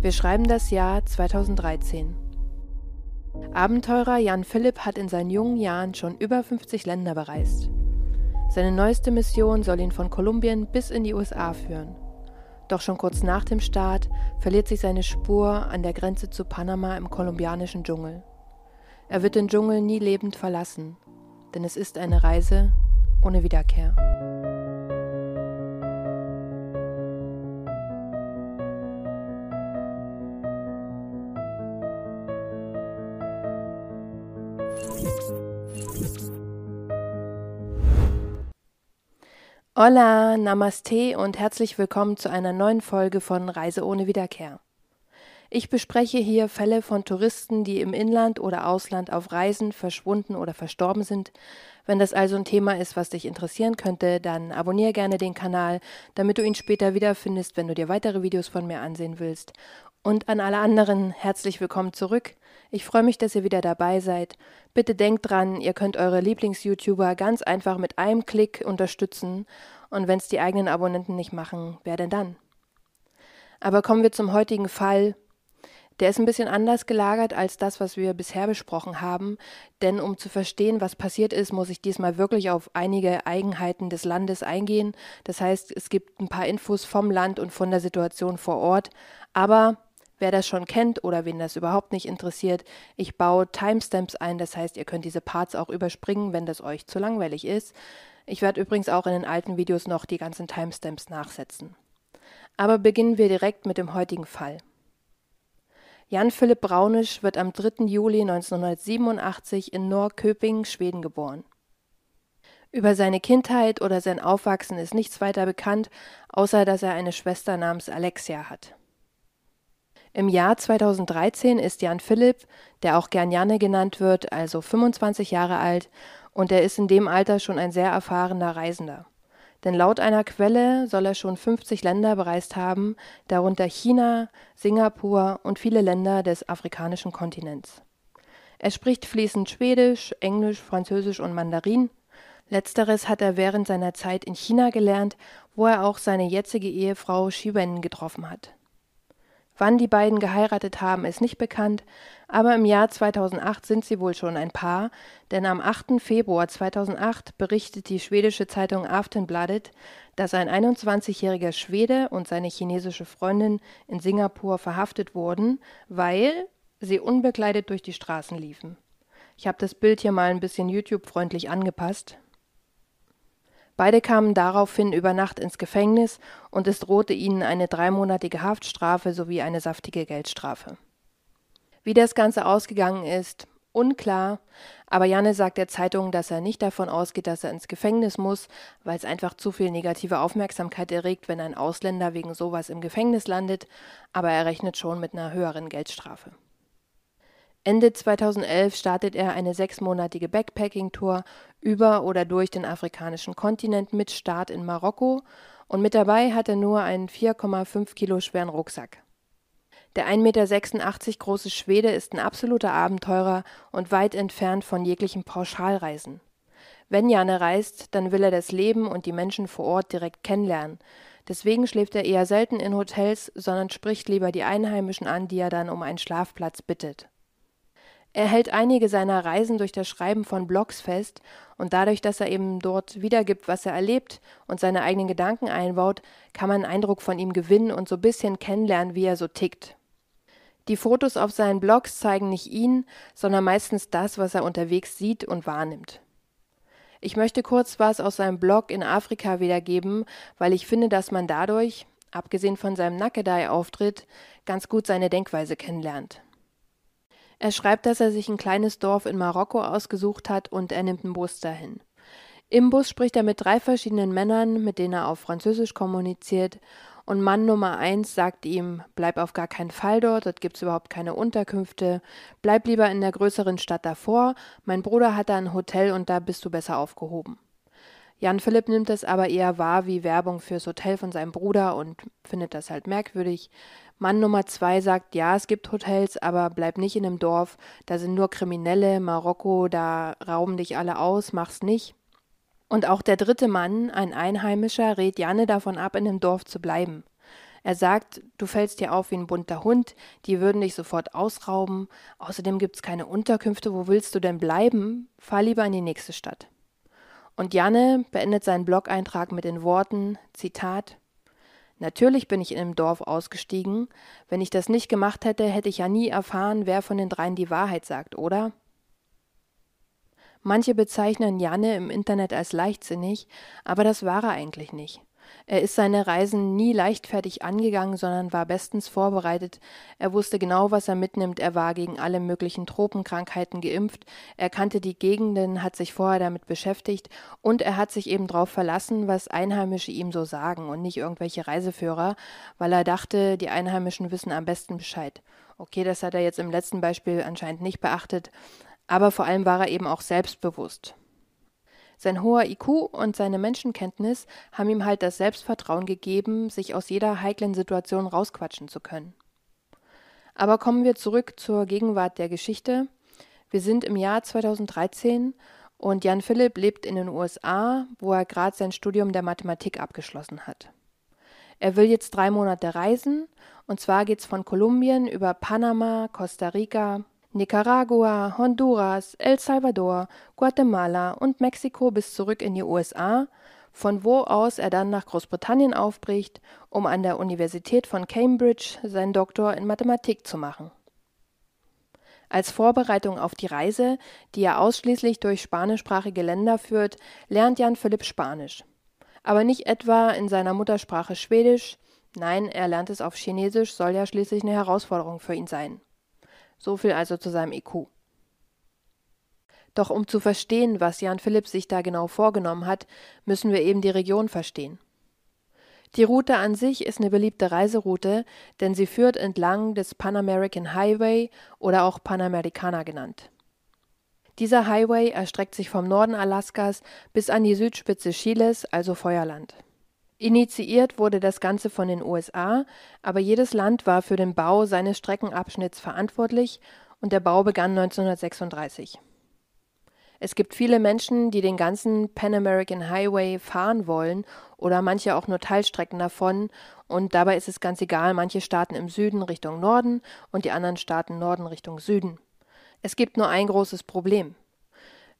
Wir schreiben das Jahr 2013. Abenteurer Jan Philipp hat in seinen jungen Jahren schon über 50 Länder bereist. Seine neueste Mission soll ihn von Kolumbien bis in die USA führen. Doch schon kurz nach dem Start verliert sich seine Spur an der Grenze zu Panama im kolumbianischen Dschungel. Er wird den Dschungel nie lebend verlassen, denn es ist eine Reise ohne Wiederkehr. Hola, Namaste und herzlich willkommen zu einer neuen Folge von Reise ohne Wiederkehr. Ich bespreche hier Fälle von Touristen, die im Inland oder Ausland auf Reisen verschwunden oder verstorben sind. Wenn das also ein Thema ist, was dich interessieren könnte, dann abonniere gerne den Kanal, damit du ihn später wiederfindest, wenn du dir weitere Videos von mir ansehen willst. Und an alle anderen herzlich willkommen zurück. Ich freue mich, dass ihr wieder dabei seid. Bitte denkt dran, ihr könnt eure Lieblings-YouTuber ganz einfach mit einem Klick unterstützen. Und wenn es die eigenen Abonnenten nicht machen, wer denn dann? Aber kommen wir zum heutigen Fall. Der ist ein bisschen anders gelagert als das, was wir bisher besprochen haben, denn um zu verstehen, was passiert ist, muss ich diesmal wirklich auf einige Eigenheiten des Landes eingehen. Das heißt, es gibt ein paar Infos vom Land und von der Situation vor Ort, aber Wer das schon kennt oder wen das überhaupt nicht interessiert, ich baue Timestamps ein, das heißt, ihr könnt diese Parts auch überspringen, wenn das euch zu langweilig ist. Ich werde übrigens auch in den alten Videos noch die ganzen Timestamps nachsetzen. Aber beginnen wir direkt mit dem heutigen Fall. Jan Philipp Braunisch wird am 3. Juli 1987 in Norrköping, Schweden geboren. Über seine Kindheit oder sein Aufwachsen ist nichts weiter bekannt, außer dass er eine Schwester namens Alexia hat. Im Jahr 2013 ist Jan Philipp, der auch gern Janne genannt wird, also 25 Jahre alt und er ist in dem Alter schon ein sehr erfahrener Reisender. Denn laut einer Quelle soll er schon 50 Länder bereist haben, darunter China, Singapur und viele Länder des afrikanischen Kontinents. Er spricht fließend Schwedisch, Englisch, Französisch und Mandarin. Letzteres hat er während seiner Zeit in China gelernt, wo er auch seine jetzige Ehefrau Shiwen getroffen hat. Wann die beiden geheiratet haben, ist nicht bekannt, aber im Jahr 2008 sind sie wohl schon ein Paar, denn am 8. Februar 2008 berichtet die schwedische Zeitung Aftenbladet, dass ein 21-jähriger Schwede und seine chinesische Freundin in Singapur verhaftet wurden, weil sie unbekleidet durch die Straßen liefen. Ich habe das Bild hier mal ein bisschen YouTube-freundlich angepasst. Beide kamen daraufhin über Nacht ins Gefängnis und es drohte ihnen eine dreimonatige Haftstrafe sowie eine saftige Geldstrafe. Wie das Ganze ausgegangen ist, unklar, aber Janne sagt der Zeitung, dass er nicht davon ausgeht, dass er ins Gefängnis muss, weil es einfach zu viel negative Aufmerksamkeit erregt, wenn ein Ausländer wegen sowas im Gefängnis landet, aber er rechnet schon mit einer höheren Geldstrafe. Ende 2011 startet er eine sechsmonatige Backpacking-Tour über oder durch den afrikanischen Kontinent mit Start in Marokko und mit dabei hat er nur einen 4,5 Kilo schweren Rucksack. Der 1,86 Meter große Schwede ist ein absoluter Abenteurer und weit entfernt von jeglichen Pauschalreisen. Wenn Janne reist, dann will er das Leben und die Menschen vor Ort direkt kennenlernen. Deswegen schläft er eher selten in Hotels, sondern spricht lieber die Einheimischen an, die er dann um einen Schlafplatz bittet. Er hält einige seiner Reisen durch das Schreiben von Blogs fest und dadurch, dass er eben dort wiedergibt, was er erlebt und seine eigenen Gedanken einbaut, kann man einen Eindruck von ihm gewinnen und so ein bisschen kennenlernen, wie er so tickt. Die Fotos auf seinen Blogs zeigen nicht ihn, sondern meistens das, was er unterwegs sieht und wahrnimmt. Ich möchte kurz was aus seinem Blog in Afrika wiedergeben, weil ich finde, dass man dadurch, abgesehen von seinem Nackedei-Auftritt, ganz gut seine Denkweise kennenlernt. Er schreibt, dass er sich ein kleines Dorf in Marokko ausgesucht hat und er nimmt einen Bus dahin. Im Bus spricht er mit drei verschiedenen Männern, mit denen er auf Französisch kommuniziert, Und Mann Nummer eins sagt ihm, bleib auf gar keinen Fall dort, dort gibt's überhaupt keine Unterkünfte, bleib lieber in der größeren Stadt davor, mein Bruder hat da ein Hotel und da bist du besser aufgehoben. Jan Philipp nimmt es aber eher wahr wie Werbung fürs Hotel von seinem Bruder und findet das halt merkwürdig. Mann Nummer zwei sagt, ja, es gibt Hotels, aber bleib nicht in einem Dorf, da sind nur Kriminelle, Marokko, da rauben dich alle aus, mach's nicht. Und auch der dritte Mann, ein Einheimischer, rät Janne davon ab, in dem Dorf zu bleiben. Er sagt, du fällst dir auf wie ein bunter Hund, die würden dich sofort ausrauben, außerdem gibt's keine Unterkünfte, wo willst du denn bleiben? Fahr lieber in die nächste Stadt. Und Janne beendet seinen Blog-Eintrag mit den Worten, Zitat, Natürlich bin ich in dem Dorf ausgestiegen. Wenn ich das nicht gemacht hätte, hätte ich ja nie erfahren, wer von den dreien die Wahrheit sagt, oder? Manche bezeichnen Janne im Internet als leichtsinnig, aber das war er eigentlich nicht. Er ist seine Reisen nie leichtfertig angegangen, sondern war bestens vorbereitet. Er wusste genau, was er mitnimmt. Er war gegen alle möglichen Tropenkrankheiten geimpft. Er kannte die Gegenden, hat sich vorher damit beschäftigt und er hat sich eben darauf verlassen, was Einheimische ihm so sagen und nicht irgendwelche Reiseführer, weil er dachte, die Einheimischen wissen am besten Bescheid. Okay, das hat er jetzt im letzten Beispiel anscheinend nicht beachtet, aber vor allem war er eben auch selbstbewusst. Sein hoher IQ und seine Menschenkenntnis haben ihm halt das Selbstvertrauen gegeben, sich aus jeder heiklen Situation rausquatschen zu können. Aber kommen wir zurück zur Gegenwart der Geschichte. Wir sind im Jahr 2013 und Jan Philipp lebt in den USA, wo er gerade sein Studium der Mathematik abgeschlossen hat. Er will jetzt drei Monate reisen, und zwar geht's von Kolumbien über Panama, Costa Rica, Nicaragua, Honduras, El Salvador, Guatemala und Mexiko bis zurück in die USA, von wo aus er dann nach Großbritannien aufbricht, um an der Universität von Cambridge seinen Doktor in Mathematik zu machen. Als Vorbereitung auf die Reise, die er ausschließlich durch spanischsprachige Länder führt, lernt Jan Philipp Spanisch. Aber nicht etwa in seiner Muttersprache Schwedisch, nein, er lernt es auf Chinesisch, soll ja schließlich eine Herausforderung für ihn sein. So viel also zu seinem IQ. Doch um zu verstehen, was Jan Philipp sich da genau vorgenommen hat, müssen wir eben die Region verstehen. Die Route an sich ist eine beliebte Reiseroute, denn sie führt entlang des Pan American Highway oder auch Panamericana genannt. Dieser Highway erstreckt sich vom Norden Alaskas bis an die Südspitze Chiles, also Feuerland. Initiiert wurde das Ganze von den USA, aber jedes Land war für den Bau seines Streckenabschnitts verantwortlich und der Bau begann 1936. Es gibt viele Menschen, die den ganzen Pan American Highway fahren wollen oder manche auch nur Teilstrecken davon und dabei ist es ganz egal, manche starten im Süden Richtung Norden und die anderen starten Norden Richtung Süden. Es gibt nur ein großes Problem.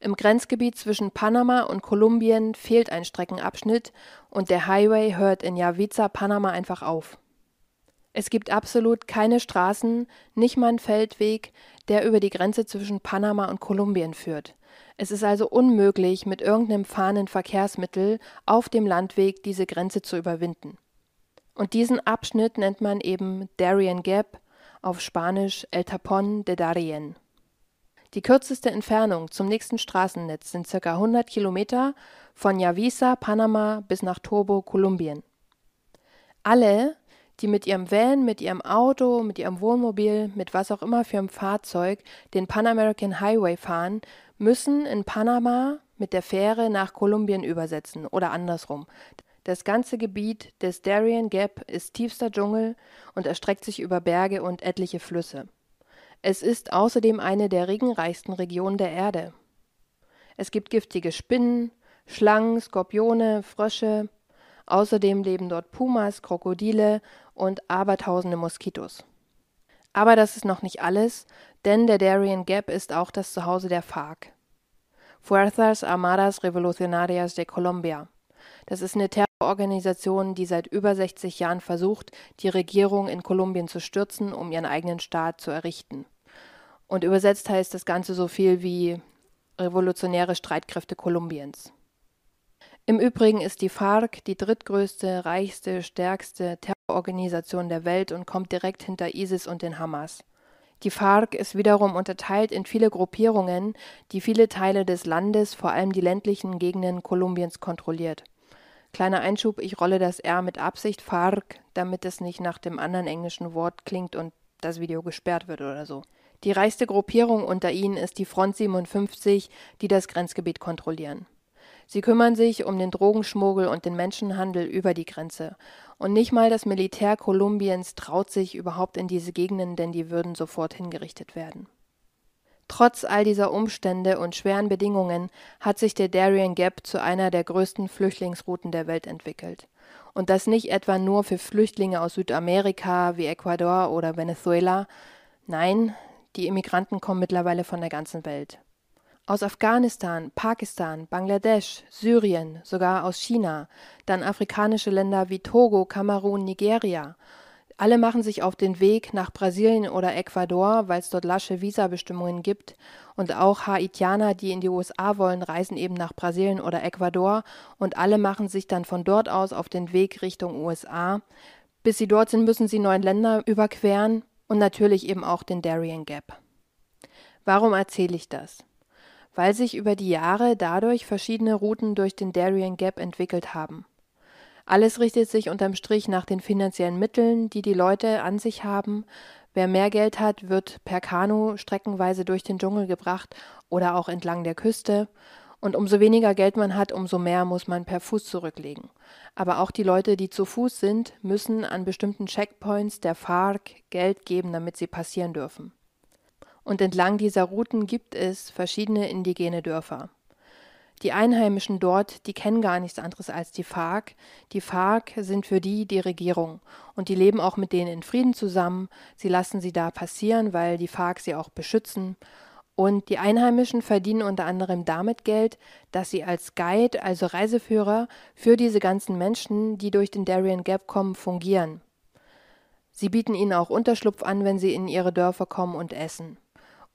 Im Grenzgebiet zwischen Panama und Kolumbien fehlt ein Streckenabschnitt und der Highway hört in Yaviza, Panama einfach auf. Es gibt absolut keine Straßen, nicht mal einen Feldweg, der über die Grenze zwischen Panama und Kolumbien führt. Es ist also unmöglich, mit irgendeinem fahrenden Verkehrsmittel auf dem Landweg diese Grenze zu überwinden. Und diesen Abschnitt nennt man eben Darien Gap, auf Spanisch El Tapón de Darien. Die kürzeste Entfernung zum nächsten Straßennetz sind ca. 100 Kilometer von Yavisa, Panama bis nach Tobo, Kolumbien. Alle, die mit ihrem Van, mit ihrem Auto, mit ihrem Wohnmobil, mit was auch immer für einem Fahrzeug den Pan American Highway fahren, müssen in Panama mit der Fähre nach Kolumbien übersetzen oder andersrum. Das ganze Gebiet des Darien Gap ist tiefster Dschungel und erstreckt sich über Berge und etliche Flüsse. Es ist außerdem eine der regenreichsten Regionen der Erde. Es gibt giftige Spinnen, Schlangen, Skorpione, Frösche. Außerdem leben dort Pumas, Krokodile und abertausende Moskitos. Aber das ist noch nicht alles, denn der Darien Gap ist auch das Zuhause der FARC. Fuerzas Armadas Revolucionarias de Colombia. Das ist eine Terrororganisation, die seit über 60 Jahren versucht, die Regierung in Kolumbien zu stürzen, um ihren eigenen Staat zu errichten. Und übersetzt heißt das Ganze so viel wie Revolutionäre Streitkräfte Kolumbiens. Im Übrigen ist die FARC die drittgrößte, reichste, stärkste Terrororganisation der Welt und kommt direkt hinter ISIS und den Hamas. Die FARC ist wiederum unterteilt in viele Gruppierungen, die viele Teile des Landes, vor allem die ländlichen Gegenden Kolumbiens kontrolliert. Kleiner Einschub, ich rolle das R mit Absicht, FARC, damit es nicht nach dem anderen englischen Wort klingt und das Video gesperrt wird oder so. Die reichste Gruppierung unter ihnen ist die Front 57, die das Grenzgebiet kontrollieren. Sie kümmern sich um den Drogenschmuggel und den Menschenhandel über die Grenze. Und nicht mal das Militär Kolumbiens traut sich überhaupt in diese Gegenden, denn die würden sofort hingerichtet werden. Trotz all dieser Umstände und schweren Bedingungen hat sich der Darien Gap zu einer der größten Flüchtlingsrouten der Welt entwickelt. Und das nicht etwa nur für Flüchtlinge aus Südamerika wie Ecuador oder Venezuela. Nein, die Immigranten kommen mittlerweile von der ganzen Welt. Aus Afghanistan, Pakistan, Bangladesch, Syrien, sogar aus China, dann afrikanische Länder wie Togo, Kamerun, Nigeria. Alle machen sich auf den Weg nach Brasilien oder Ecuador, weil es dort lasche Visabestimmungen gibt. Und auch Haitianer, die in die USA wollen, reisen eben nach Brasilien oder Ecuador. Und alle machen sich dann von dort aus auf den Weg Richtung USA. Bis sie dort sind, müssen sie neun Länder überqueren und natürlich eben auch den Darien Gap. Warum erzähle ich das? Weil sich über die Jahre dadurch verschiedene Routen durch den Darien Gap entwickelt haben. Alles richtet sich unterm Strich nach den finanziellen Mitteln, die die Leute an sich haben. Wer mehr Geld hat, wird per Kanu streckenweise durch den Dschungel gebracht oder auch entlang der Küste. Und umso weniger Geld man hat, umso mehr muss man per Fuß zurücklegen. Aber auch die Leute, die zu Fuß sind, müssen an bestimmten Checkpoints der FARC Geld geben, damit sie passieren dürfen. Und entlang dieser Routen gibt es verschiedene indigene Dörfer. Die Einheimischen dort, die kennen gar nichts anderes als die FARC. Die FARC sind für die die Regierung und die leben auch mit denen in Frieden zusammen. Sie lassen sie da passieren, weil die FARC sie auch beschützen und die Einheimischen verdienen unter anderem damit Geld, dass sie als Guide, also Reiseführer, für diese ganzen Menschen, die durch den Darien Gap kommen, fungieren. Sie bieten ihnen auch Unterschlupf an, wenn sie in ihre Dörfer kommen und essen.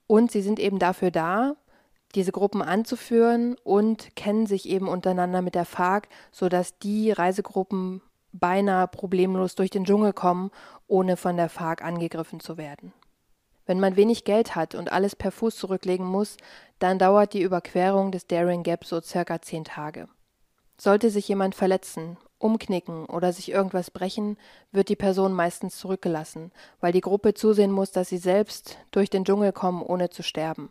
Und sie sind eben dafür da, diese Gruppen anzuführen und kennen sich eben untereinander mit der FARC, sodass die Reisegruppen beinahe problemlos durch den Dschungel kommen, ohne von der FARC angegriffen zu werden. Wenn man wenig Geld hat und alles per Fuß zurücklegen muss, dann dauert die Überquerung des Daring Gap so circa zehn Tage. Sollte sich jemand verletzen, umknicken oder sich irgendwas brechen, wird die Person meistens zurückgelassen, weil die Gruppe zusehen muss, dass sie selbst durch den Dschungel kommen, ohne zu sterben.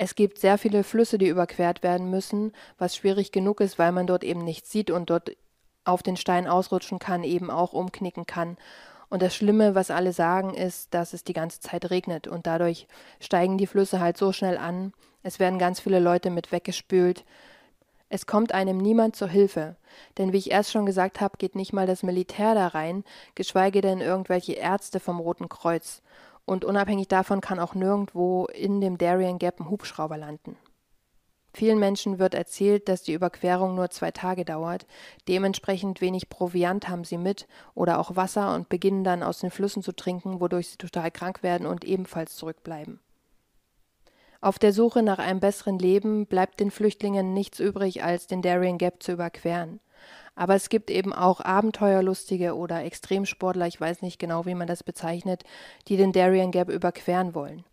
Es gibt sehr viele Flüsse, die überquert werden müssen, was schwierig genug ist, weil man dort eben nichts sieht und dort auf den Stein ausrutschen kann, eben auch umknicken kann und das Schlimme, was alle sagen, ist, dass es die ganze Zeit regnet und dadurch steigen die Flüsse halt so schnell an. Es werden ganz viele Leute mit weggespült. Es kommt einem niemand zur Hilfe, denn wie ich erst schon gesagt habe, geht nicht mal das Militär da rein, geschweige denn irgendwelche Ärzte vom Roten Kreuz. Und unabhängig davon kann auch nirgendwo in dem Darien Gap ein Hubschrauber landen. Vielen Menschen wird erzählt, dass die Überquerung nur zwei Tage dauert. Dementsprechend wenig Proviant haben sie mit oder auch Wasser und beginnen dann aus den Flüssen zu trinken, wodurch sie total krank werden und ebenfalls zurückbleiben. Auf der Suche nach einem besseren Leben bleibt den Flüchtlingen nichts übrig, als den Darien Gap zu überqueren. Aber es gibt eben auch Abenteuerlustige oder Extremsportler, ich weiß nicht genau, wie man das bezeichnet, die den Darien Gap überqueren wollen.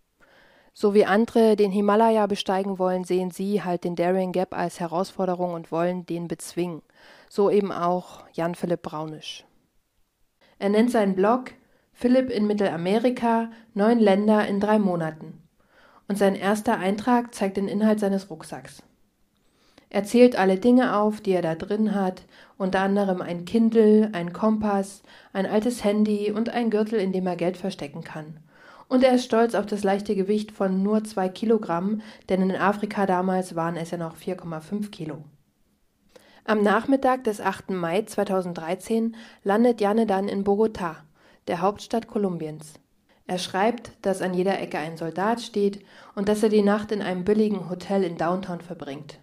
So wie andere den Himalaya besteigen wollen, sehen sie halt den Darien Gap als Herausforderung und wollen den bezwingen. So eben auch Jan Philipp Braunisch. Er nennt seinen Blog Philipp in Mittelamerika, neun Länder in drei Monaten. Und sein erster Eintrag zeigt den Inhalt seines Rucksacks. Er zählt alle Dinge auf, die er da drin hat, unter anderem ein Kindle, ein Kompass, ein altes Handy und ein Gürtel, in dem er Geld verstecken kann. Und er ist stolz auf das leichte Gewicht von nur zwei Kilogramm, denn in Afrika damals waren es ja noch 4,5 Kilo. Am Nachmittag des 8. Mai 2013 landet Janne dann in Bogotá, der Hauptstadt Kolumbiens. Er schreibt, dass an jeder Ecke ein Soldat steht und dass er die Nacht in einem billigen Hotel in Downtown verbringt.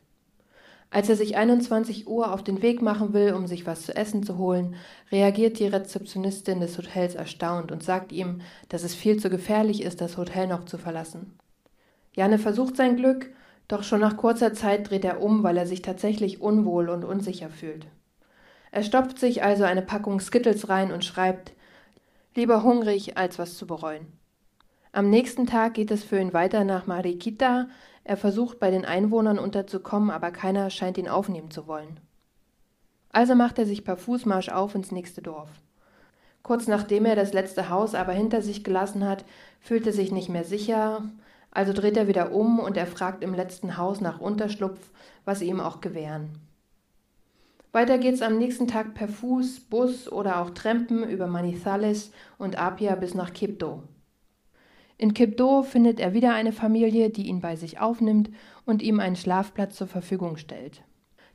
Als er sich 21 Uhr auf den Weg machen will, um sich was zu essen zu holen, reagiert die Rezeptionistin des Hotels erstaunt und sagt ihm, dass es viel zu gefährlich ist, das Hotel noch zu verlassen. Janne versucht sein Glück, doch schon nach kurzer Zeit dreht er um, weil er sich tatsächlich unwohl und unsicher fühlt. Er stopft sich also eine Packung Skittles rein und schreibt Lieber hungrig, als was zu bereuen. Am nächsten Tag geht es für ihn weiter nach Mariquita, er versucht bei den Einwohnern unterzukommen, aber keiner scheint ihn aufnehmen zu wollen. Also macht er sich per Fußmarsch auf ins nächste Dorf. Kurz nachdem er das letzte Haus aber hinter sich gelassen hat, fühlt er sich nicht mehr sicher, also dreht er wieder um und er fragt im letzten Haus nach Unterschlupf, was sie ihm auch gewähren. Weiter geht's am nächsten Tag per Fuß, Bus oder auch Trampen über Manizales und Apia bis nach Kipto. In Kipto findet er wieder eine Familie, die ihn bei sich aufnimmt und ihm einen Schlafplatz zur Verfügung stellt.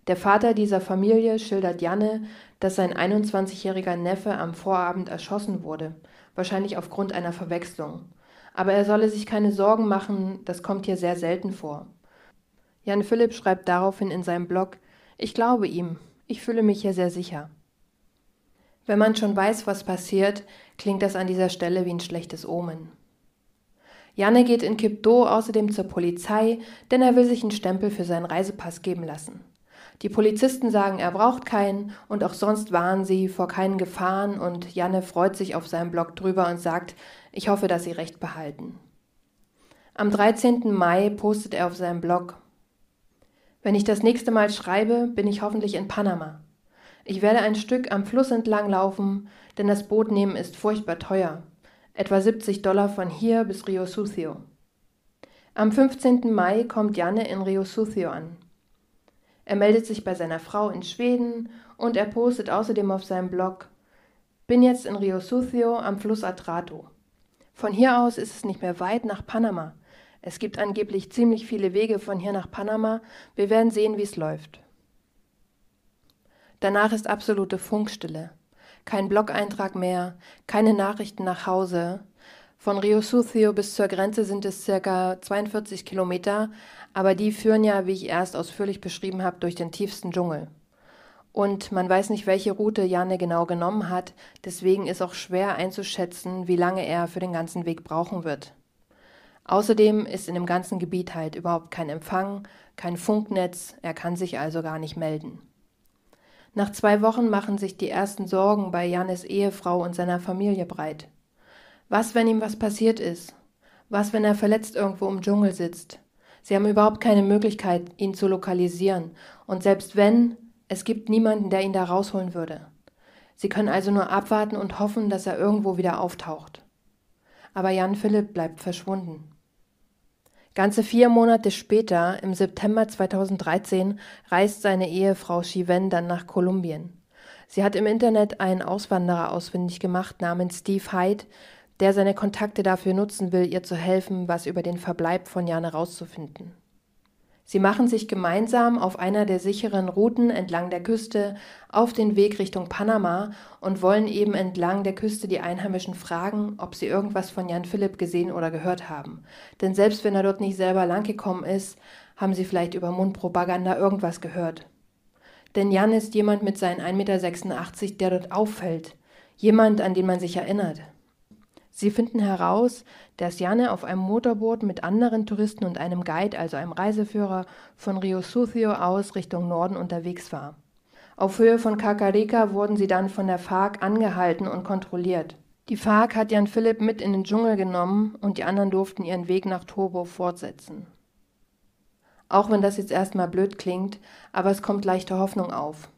Der Vater dieser Familie schildert Janne, dass sein 21-jähriger Neffe am Vorabend erschossen wurde, wahrscheinlich aufgrund einer Verwechslung. Aber er solle sich keine Sorgen machen, das kommt hier sehr selten vor. Jan Philipp schreibt daraufhin in seinem Blog Ich glaube ihm, ich fühle mich hier sehr sicher. Wenn man schon weiß, was passiert, klingt das an dieser Stelle wie ein schlechtes Omen. Janne geht in Kipdo außerdem zur Polizei, denn er will sich einen Stempel für seinen Reisepass geben lassen. Die Polizisten sagen, er braucht keinen und auch sonst warnen sie vor keinen Gefahren und Janne freut sich auf seinem Blog drüber und sagt, ich hoffe, dass sie recht behalten. Am 13. Mai postet er auf seinem Blog, wenn ich das nächste Mal schreibe, bin ich hoffentlich in Panama. Ich werde ein Stück am Fluss entlang laufen, denn das Boot nehmen ist furchtbar teuer. Etwa 70 Dollar von hier bis Rio Sucio. Am 15. Mai kommt Janne in Rio Sucio an. Er meldet sich bei seiner Frau in Schweden und er postet außerdem auf seinem Blog Bin jetzt in Rio Sucio am Fluss Atrato. Von hier aus ist es nicht mehr weit nach Panama. Es gibt angeblich ziemlich viele Wege von hier nach Panama. Wir werden sehen, wie es läuft. Danach ist absolute Funkstille. Kein Blog-Eintrag mehr, keine Nachrichten nach Hause. Von Rio Sucio bis zur Grenze sind es circa 42 Kilometer, aber die führen ja, wie ich erst ausführlich beschrieben habe, durch den tiefsten Dschungel. Und man weiß nicht, welche Route Janne genau genommen hat, deswegen ist auch schwer einzuschätzen, wie lange er für den ganzen Weg brauchen wird. Außerdem ist in dem ganzen Gebiet halt überhaupt kein Empfang, kein Funknetz, er kann sich also gar nicht melden. Nach zwei Wochen machen sich die ersten Sorgen bei Jannes Ehefrau und seiner Familie breit. Was, wenn ihm was passiert ist? Was, wenn er verletzt irgendwo im Dschungel sitzt? Sie haben überhaupt keine Möglichkeit, ihn zu lokalisieren. Und selbst wenn, es gibt niemanden, der ihn da rausholen würde. Sie können also nur abwarten und hoffen, dass er irgendwo wieder auftaucht. Aber Jan Philipp bleibt verschwunden. Ganze vier Monate später, im September 2013, reist seine Ehefrau Shiven dann nach Kolumbien. Sie hat im Internet einen Auswanderer ausfindig gemacht namens Steve Hyde, der seine Kontakte dafür nutzen will, ihr zu helfen, was über den Verbleib von Jan herauszufinden. Sie machen sich gemeinsam auf einer der sicheren Routen entlang der Küste auf den Weg Richtung Panama und wollen eben entlang der Küste die Einheimischen fragen, ob sie irgendwas von Jan Philipp gesehen oder gehört haben. Denn selbst wenn er dort nicht selber langgekommen ist, haben sie vielleicht über Mundpropaganda irgendwas gehört. Denn Jan ist jemand mit seinen 1,86 Meter, der dort auffällt. Jemand, an den man sich erinnert. Sie finden heraus, dass Janne auf einem Motorboot mit anderen Touristen und einem Guide, also einem Reiseführer, von Rio Sucio aus Richtung Norden unterwegs war. Auf Höhe von Kakarika wurden sie dann von der FARC angehalten und kontrolliert. Die FARC hat Jan Philipp mit in den Dschungel genommen und die anderen durften ihren Weg nach Tobo fortsetzen. Auch wenn das jetzt erstmal blöd klingt, aber es kommt leichte Hoffnung auf.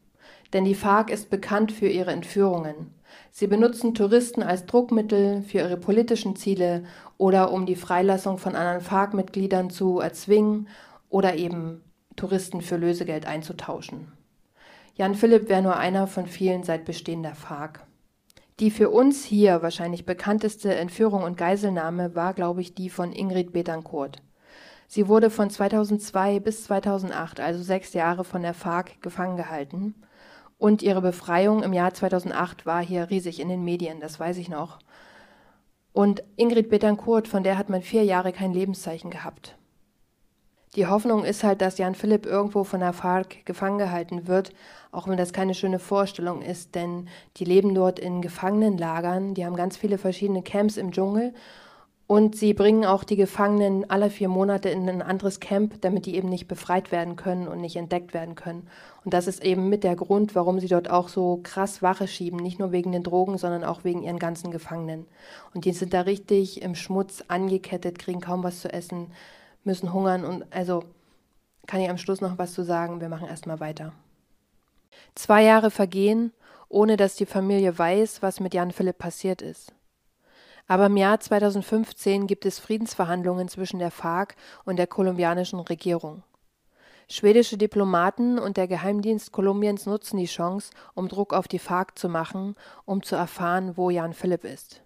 Denn die FARC ist bekannt für ihre Entführungen. Sie benutzen Touristen als Druckmittel für ihre politischen Ziele oder um die Freilassung von anderen FARC-Mitgliedern zu erzwingen oder eben Touristen für Lösegeld einzutauschen. Jan Philipp wäre nur einer von vielen seit Bestehen der FARC. Die für uns hier wahrscheinlich bekannteste Entführung und Geiselnahme war, glaube ich, die von Ingrid Betancourt. Sie wurde von 2002 bis 2008, also sechs Jahre, von der FARC gefangen gehalten und ihre Befreiung im Jahr 2008 war hier riesig in den Medien, das weiß ich noch. Und Ingrid Betancourt, von der hat man vier Jahre kein Lebenszeichen gehabt. Die Hoffnung ist halt, dass Jan Philipp irgendwo von der FARC gefangen gehalten wird, auch wenn das keine schöne Vorstellung ist, denn die leben dort in Gefangenenlagern, die haben ganz viele verschiedene Camps im Dschungel und sie bringen auch die Gefangenen alle vier Monate in ein anderes Camp, damit die eben nicht befreit werden können und nicht entdeckt werden können. Und das ist eben mit der Grund, warum sie dort auch so krass Wache schieben. Nicht nur wegen den Drogen, sondern auch wegen ihren ganzen Gefangenen. Und die sind da richtig im Schmutz angekettet, kriegen kaum was zu essen, müssen hungern. Und also kann ich am Schluss noch was zu sagen. Wir machen erstmal weiter. Zwei Jahre vergehen, ohne dass die Familie weiß, was mit Jan Philipp passiert ist. Aber im Jahr 2015 gibt es Friedensverhandlungen zwischen der FARC und der kolumbianischen Regierung. Schwedische Diplomaten und der Geheimdienst Kolumbiens nutzen die Chance, um Druck auf die FARC zu machen, um zu erfahren, wo Jan Philipp ist.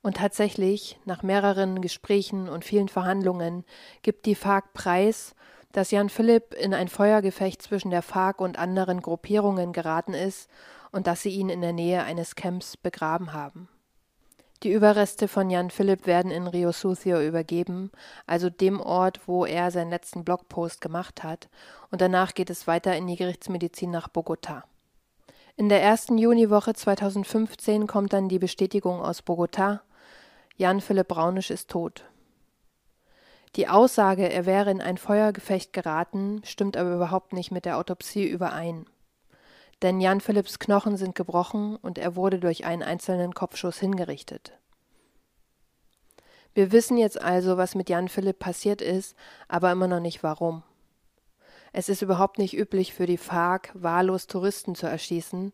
Und tatsächlich, nach mehreren Gesprächen und vielen Verhandlungen, gibt die FARC preis, dass Jan Philipp in ein Feuergefecht zwischen der FARC und anderen Gruppierungen geraten ist und dass sie ihn in der Nähe eines Camps begraben haben. Die Überreste von Jan Philipp werden in Rio Sucio übergeben, also dem Ort, wo er seinen letzten Blogpost gemacht hat, und danach geht es weiter in die Gerichtsmedizin nach Bogotá. In der ersten Juniwoche 2015 kommt dann die Bestätigung aus Bogotá, Jan Philipp Braunisch ist tot. Die Aussage, er wäre in ein Feuergefecht geraten, stimmt aber überhaupt nicht mit der Autopsie überein denn Jan Philipps Knochen sind gebrochen und er wurde durch einen einzelnen Kopfschuss hingerichtet. Wir wissen jetzt also, was mit Jan Philipp passiert ist, aber immer noch nicht warum. Es ist überhaupt nicht üblich für die FARC, wahllos Touristen zu erschießen.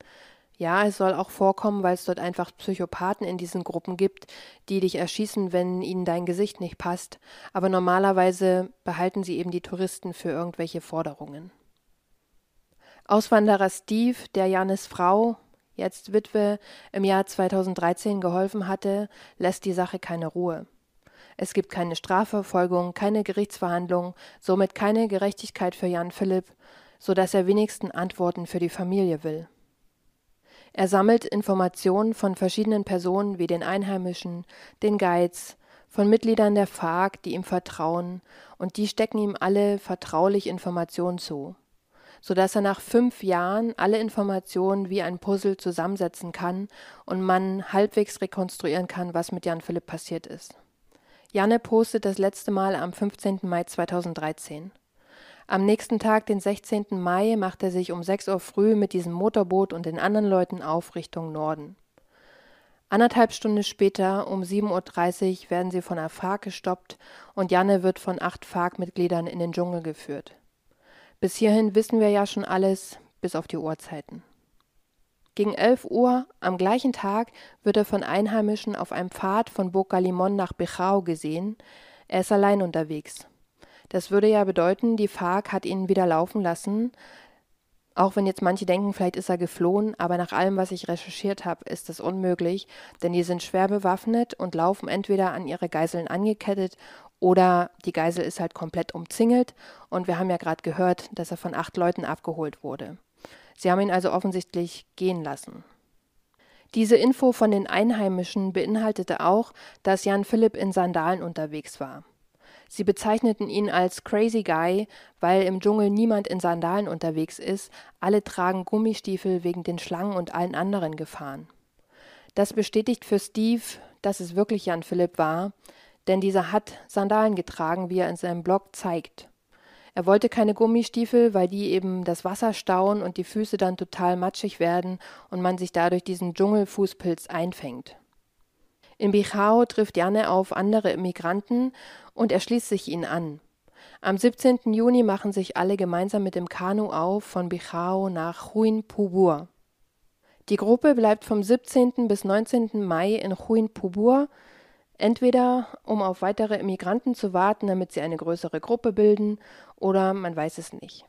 Ja, es soll auch vorkommen, weil es dort einfach Psychopathen in diesen Gruppen gibt, die dich erschießen, wenn ihnen dein Gesicht nicht passt, aber normalerweise behalten sie eben die Touristen für irgendwelche Forderungen. Auswanderer Steve, der Janis Frau, jetzt Witwe, im Jahr 2013 geholfen hatte, lässt die Sache keine Ruhe. Es gibt keine Strafverfolgung, keine Gerichtsverhandlung, somit keine Gerechtigkeit für Jan Philipp, so dass er wenigstens Antworten für die Familie will. Er sammelt Informationen von verschiedenen Personen wie den Einheimischen, den Guides, von Mitgliedern der FARC, die ihm vertrauen, und die stecken ihm alle vertraulich Informationen zu sodass er nach fünf Jahren alle Informationen wie ein Puzzle zusammensetzen kann und man halbwegs rekonstruieren kann, was mit Jan Philipp passiert ist. Janne postet das letzte Mal am 15. Mai 2013. Am nächsten Tag, den 16. Mai, macht er sich um 6 Uhr früh mit diesem Motorboot und den anderen Leuten auf Richtung Norden. Anderthalb Stunden später, um 7.30 Uhr, werden sie von der FARC gestoppt und Janne wird von acht FARC-Mitgliedern in den Dschungel geführt. Bis hierhin wissen wir ja schon alles, bis auf die Uhrzeiten. Gegen 11 Uhr am gleichen Tag wird er von Einheimischen auf einem Pfad von Bocalimon nach Bechau gesehen. Er ist allein unterwegs. Das würde ja bedeuten, die FARC hat ihn wieder laufen lassen. Auch wenn jetzt manche denken, vielleicht ist er geflohen, aber nach allem, was ich recherchiert habe, ist das unmöglich, denn die sind schwer bewaffnet und laufen entweder an ihre Geiseln angekettet oder die Geisel ist halt komplett umzingelt und wir haben ja gerade gehört, dass er von acht Leuten abgeholt wurde. Sie haben ihn also offensichtlich gehen lassen. Diese Info von den Einheimischen beinhaltete auch, dass Jan Philipp in Sandalen unterwegs war. Sie bezeichneten ihn als Crazy Guy, weil im Dschungel niemand in Sandalen unterwegs ist, alle tragen Gummistiefel wegen den Schlangen und allen anderen Gefahren. Das bestätigt für Steve, dass es wirklich Jan Philipp war, denn dieser hat Sandalen getragen, wie er in seinem Blog zeigt. Er wollte keine Gummistiefel, weil die eben das Wasser stauen und die Füße dann total matschig werden und man sich dadurch diesen Dschungelfußpilz einfängt. In Bichao trifft Janne auf andere Immigranten und er schließt sich ihnen an. Am 17. Juni machen sich alle gemeinsam mit dem Kanu auf von Bichao nach Huin Pubur. Die Gruppe bleibt vom 17. bis 19. Mai in Huin Pubur Entweder um auf weitere Immigranten zu warten, damit sie eine größere Gruppe bilden, oder man weiß es nicht.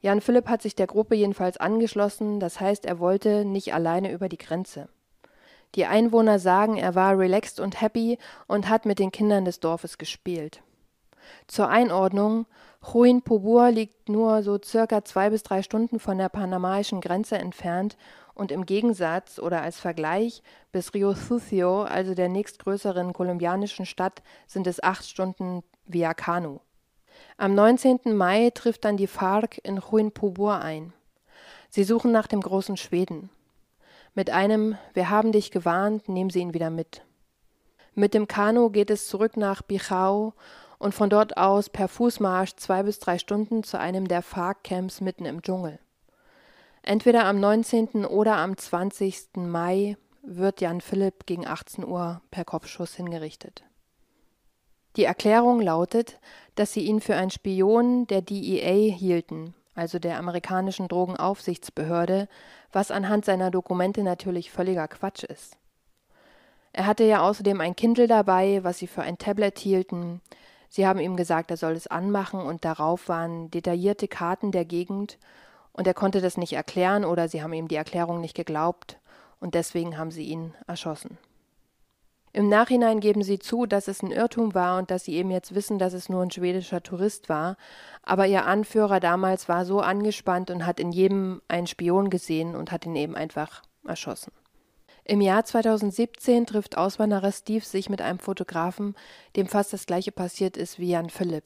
Jan Philipp hat sich der Gruppe jedenfalls angeschlossen, das heißt, er wollte nicht alleine über die Grenze. Die Einwohner sagen, er war relaxed und happy und hat mit den Kindern des Dorfes gespielt. Zur Einordnung, Huin Pobur liegt nur so circa zwei bis drei Stunden von der panamaischen Grenze entfernt und im Gegensatz oder als Vergleich bis Rio Sucio, also der nächstgrößeren kolumbianischen Stadt, sind es acht Stunden via Kanu. Am 19. Mai trifft dann die FARC in Huinpubur ein. Sie suchen nach dem großen Schweden. Mit einem Wir haben dich gewarnt, nehmen sie ihn wieder mit. Mit dem Kanu geht es zurück nach Bichau und von dort aus per Fußmarsch zwei bis drei Stunden zu einem der FARC-Camps mitten im Dschungel. Entweder am 19. oder am 20. Mai wird Jan Philipp gegen 18 Uhr per Kopfschuss hingerichtet. Die Erklärung lautet, dass sie ihn für einen Spion der DEA hielten, also der amerikanischen Drogenaufsichtsbehörde, was anhand seiner Dokumente natürlich völliger Quatsch ist. Er hatte ja außerdem ein Kindle dabei, was sie für ein Tablet hielten. Sie haben ihm gesagt, er soll es anmachen und darauf waren detaillierte Karten der Gegend und er konnte das nicht erklären oder sie haben ihm die Erklärung nicht geglaubt und deswegen haben sie ihn erschossen. Im Nachhinein geben sie zu, dass es ein Irrtum war und dass sie eben jetzt wissen, dass es nur ein schwedischer Tourist war, aber ihr Anführer damals war so angespannt und hat in jedem einen Spion gesehen und hat ihn eben einfach erschossen. Im Jahr 2017 trifft Auswanderer Steve sich mit einem Fotografen, dem fast das gleiche passiert ist wie Jan Philipp.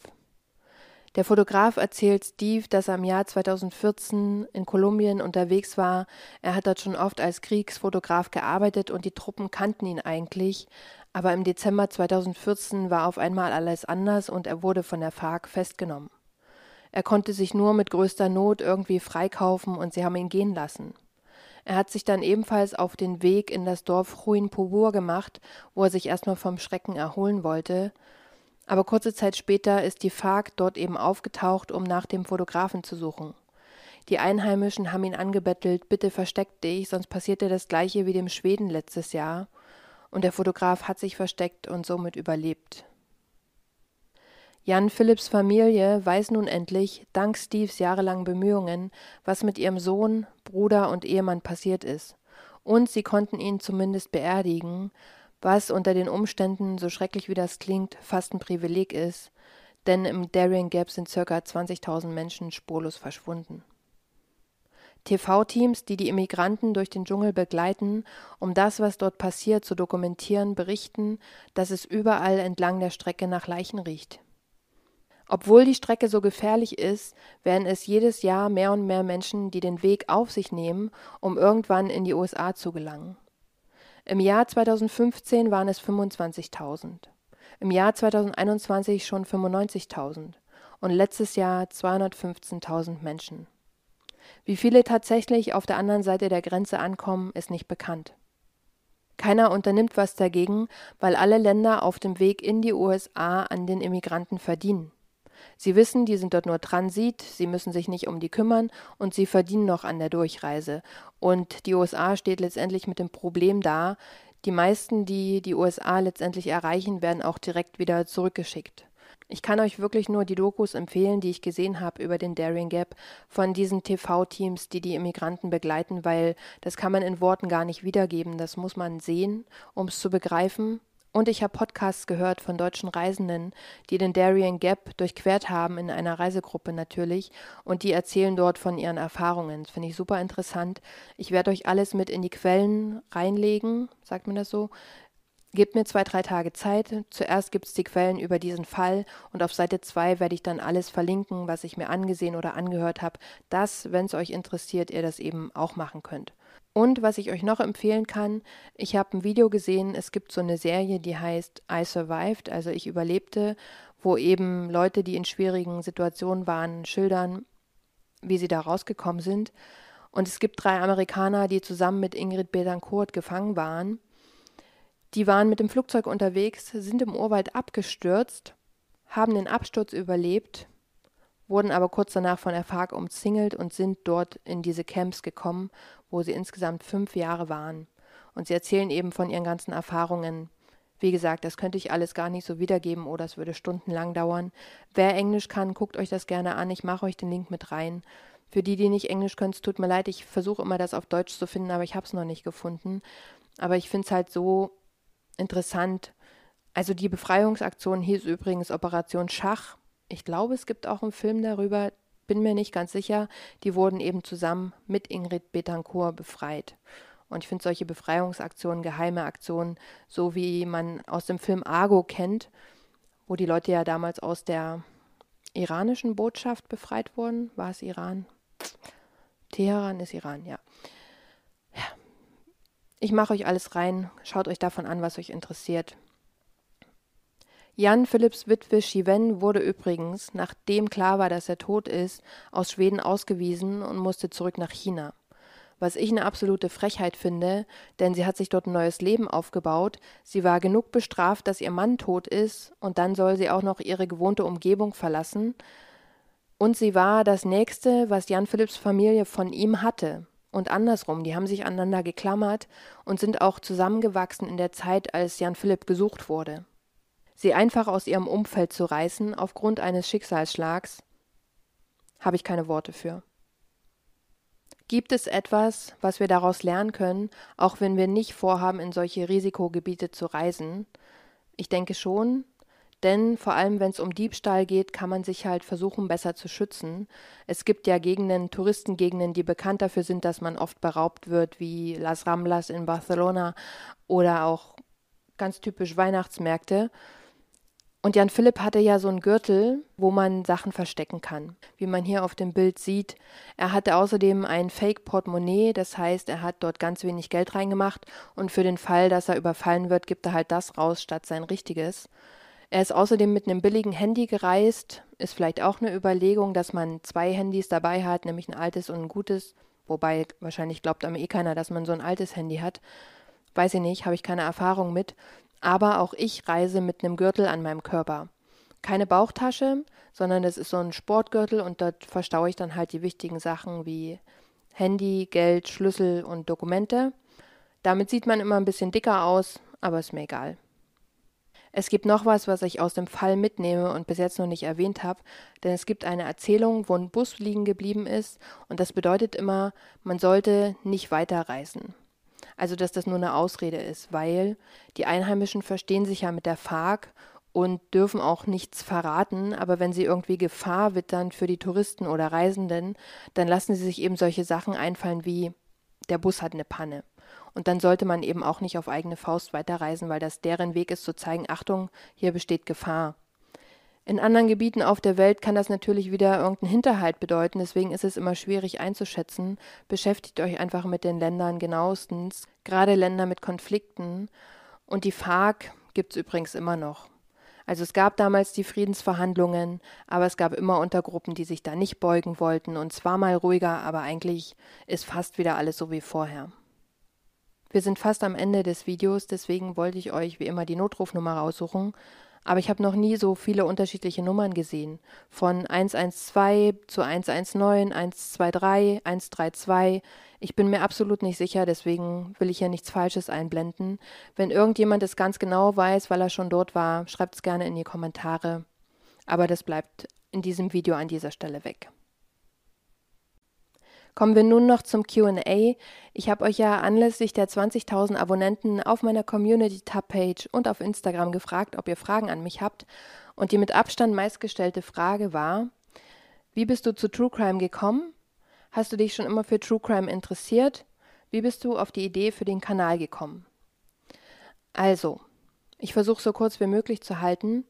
Der Fotograf erzählt Steve, dass er im Jahr 2014 in Kolumbien unterwegs war. Er hat dort schon oft als Kriegsfotograf gearbeitet und die Truppen kannten ihn eigentlich. Aber im Dezember 2014 war auf einmal alles anders und er wurde von der FARC festgenommen. Er konnte sich nur mit größter Not irgendwie freikaufen und sie haben ihn gehen lassen. Er hat sich dann ebenfalls auf den Weg in das Dorf Ruin Pobur gemacht, wo er sich erstmal vom Schrecken erholen wollte. Aber kurze Zeit später ist die FARC dort eben aufgetaucht, um nach dem Fotografen zu suchen. Die Einheimischen haben ihn angebettelt, bitte versteck dich, sonst passiert dir das gleiche wie dem Schweden letztes Jahr. Und der Fotograf hat sich versteckt und somit überlebt. Jan Philipps Familie weiß nun endlich, dank Steves jahrelangen Bemühungen, was mit ihrem Sohn, Bruder und Ehemann passiert ist. Und sie konnten ihn zumindest beerdigen, was unter den Umständen, so schrecklich wie das klingt, fast ein Privileg ist, denn im Darien Gap sind ca. 20.000 Menschen spurlos verschwunden. TV-Teams, die die Immigranten durch den Dschungel begleiten, um das, was dort passiert, zu dokumentieren, berichten, dass es überall entlang der Strecke nach Leichen riecht. Obwohl die Strecke so gefährlich ist, werden es jedes Jahr mehr und mehr Menschen, die den Weg auf sich nehmen, um irgendwann in die USA zu gelangen. Im Jahr 2015 waren es 25.000, im Jahr 2021 schon 95.000 und letztes Jahr 215.000 Menschen. Wie viele tatsächlich auf der anderen Seite der Grenze ankommen, ist nicht bekannt. Keiner unternimmt was dagegen, weil alle Länder auf dem Weg in die USA an den Immigranten verdienen. Sie wissen, die sind dort nur Transit, sie müssen sich nicht um die kümmern und sie verdienen noch an der Durchreise. Und die USA steht letztendlich mit dem Problem da, die meisten, die die USA letztendlich erreichen, werden auch direkt wieder zurückgeschickt. Ich kann euch wirklich nur die Dokus empfehlen, die ich gesehen habe über den Daring Gap von diesen TV-Teams, die die Immigranten begleiten, weil das kann man in Worten gar nicht wiedergeben. Das muss man sehen, um es zu begreifen. Und ich habe Podcasts gehört von deutschen Reisenden, die den Darien Gap durchquert haben, in einer Reisegruppe natürlich, und die erzählen dort von ihren Erfahrungen. Das finde ich super interessant. Ich werde euch alles mit in die Quellen reinlegen, sagt man das so. Gebt mir zwei, drei Tage Zeit. Zuerst gibt es die Quellen über diesen Fall und auf Seite 2 werde ich dann alles verlinken, was ich mir angesehen oder angehört habe, dass, wenn es euch interessiert, ihr das eben auch machen könnt. Und was ich euch noch empfehlen kann, ich habe ein Video gesehen, es gibt so eine Serie, die heißt I Survived, also ich überlebte, wo eben Leute, die in schwierigen Situationen waren, schildern, wie sie da rausgekommen sind. Und es gibt drei Amerikaner, die zusammen mit Ingrid Betancourt gefangen waren. Die waren mit dem Flugzeug unterwegs, sind im Urwald abgestürzt, haben den Absturz überlebt, wurden aber kurz danach von der FARC umzingelt und sind dort in diese Camps gekommen, wo sie insgesamt fünf Jahre waren. Und sie erzählen eben von ihren ganzen Erfahrungen. Wie gesagt, das könnte ich alles gar nicht so wiedergeben oder es würde stundenlang dauern. Wer Englisch kann, guckt euch das gerne an. Ich mache euch den Link mit rein. Für die, die nicht Englisch können, es tut mir leid, ich versuche immer das auf Deutsch zu finden, aber ich habe es noch nicht gefunden. Aber ich finde es halt so interessant. Also die Befreiungsaktion hieß übrigens Operation Schach ich glaube, es gibt auch einen Film darüber, bin mir nicht ganz sicher. Die wurden eben zusammen mit Ingrid Betancourt befreit. Und ich finde solche Befreiungsaktionen, geheime Aktionen, so wie man aus dem Film Argo kennt, wo die Leute ja damals aus der iranischen Botschaft befreit wurden. War es Iran? Teheran ist Iran, ja. Ich mache euch alles rein. Schaut euch davon an, was euch interessiert. Jan Philipps Witwe Chiven wurde übrigens, nachdem klar war, dass er tot ist, aus Schweden ausgewiesen und musste zurück nach China. Was ich eine absolute Frechheit finde, denn sie hat sich dort ein neues Leben aufgebaut. Sie war genug bestraft, dass ihr Mann tot ist, und dann soll sie auch noch ihre gewohnte Umgebung verlassen. Und sie war das Nächste, was Jan Philipps Familie von ihm hatte. Und andersrum, die haben sich aneinander geklammert und sind auch zusammengewachsen in der Zeit, als Jan Philipp gesucht wurde. Sie einfach aus ihrem Umfeld zu reißen aufgrund eines Schicksalsschlags, habe ich keine Worte für. Gibt es etwas, was wir daraus lernen können, auch wenn wir nicht vorhaben, in solche Risikogebiete zu reisen? Ich denke schon, denn vor allem, wenn es um Diebstahl geht, kann man sich halt versuchen, besser zu schützen. Es gibt ja Gegenden, Touristengegenden, die bekannt dafür sind, dass man oft beraubt wird, wie Las Ramblas in Barcelona oder auch ganz typisch Weihnachtsmärkte. Und Jan Philipp hatte ja so einen Gürtel, wo man Sachen verstecken kann. Wie man hier auf dem Bild sieht. Er hatte außerdem ein Fake-Portemonnaie, das heißt, er hat dort ganz wenig Geld reingemacht und für den Fall, dass er überfallen wird, gibt er halt das raus statt sein richtiges. Er ist außerdem mit einem billigen Handy gereist. Ist vielleicht auch eine Überlegung, dass man zwei Handys dabei hat, nämlich ein altes und ein gutes. Wobei wahrscheinlich glaubt einem eh keiner, dass man so ein altes Handy hat. Weiß ich nicht, habe ich keine Erfahrung mit aber auch ich reise mit einem Gürtel an meinem Körper. Keine Bauchtasche, sondern es ist so ein Sportgürtel und dort verstaue ich dann halt die wichtigen Sachen wie Handy, Geld, Schlüssel und Dokumente. Damit sieht man immer ein bisschen dicker aus, aber ist mir egal. Es gibt noch was, was ich aus dem Fall mitnehme und bis jetzt noch nicht erwähnt habe, denn es gibt eine Erzählung, wo ein Bus liegen geblieben ist und das bedeutet immer, man sollte nicht weiterreisen. Also, dass das nur eine Ausrede ist, weil die Einheimischen verstehen sich ja mit der FARC und dürfen auch nichts verraten, aber wenn sie irgendwie Gefahr wittern für die Touristen oder Reisenden, dann lassen sie sich eben solche Sachen einfallen wie der Bus hat eine Panne. Und dann sollte man eben auch nicht auf eigene Faust weiterreisen, weil das deren Weg ist zu zeigen, Achtung, hier besteht Gefahr. In anderen Gebieten auf der Welt kann das natürlich wieder irgendeinen Hinterhalt bedeuten, deswegen ist es immer schwierig einzuschätzen. Beschäftigt euch einfach mit den Ländern genauestens, gerade Länder mit Konflikten. Und die FARC gibt es übrigens immer noch. Also es gab damals die Friedensverhandlungen, aber es gab immer Untergruppen, die sich da nicht beugen wollten und zwar mal ruhiger, aber eigentlich ist fast wieder alles so wie vorher. Wir sind fast am Ende des Videos, deswegen wollte ich euch wie immer die Notrufnummer raussuchen. Aber ich habe noch nie so viele unterschiedliche Nummern gesehen. Von 112 zu 119, 123, 132. Ich bin mir absolut nicht sicher, deswegen will ich ja nichts Falsches einblenden. Wenn irgendjemand es ganz genau weiß, weil er schon dort war, schreibt es gerne in die Kommentare. Aber das bleibt in diesem Video an dieser Stelle weg. Kommen wir nun noch zum QA. Ich habe euch ja anlässlich der 20.000 Abonnenten auf meiner Community-Tab-Page und auf Instagram gefragt, ob ihr Fragen an mich habt. Und die mit Abstand meistgestellte Frage war: Wie bist du zu True Crime gekommen? Hast du dich schon immer für True Crime interessiert? Wie bist du auf die Idee für den Kanal gekommen? Also, ich versuche so kurz wie möglich zu halten.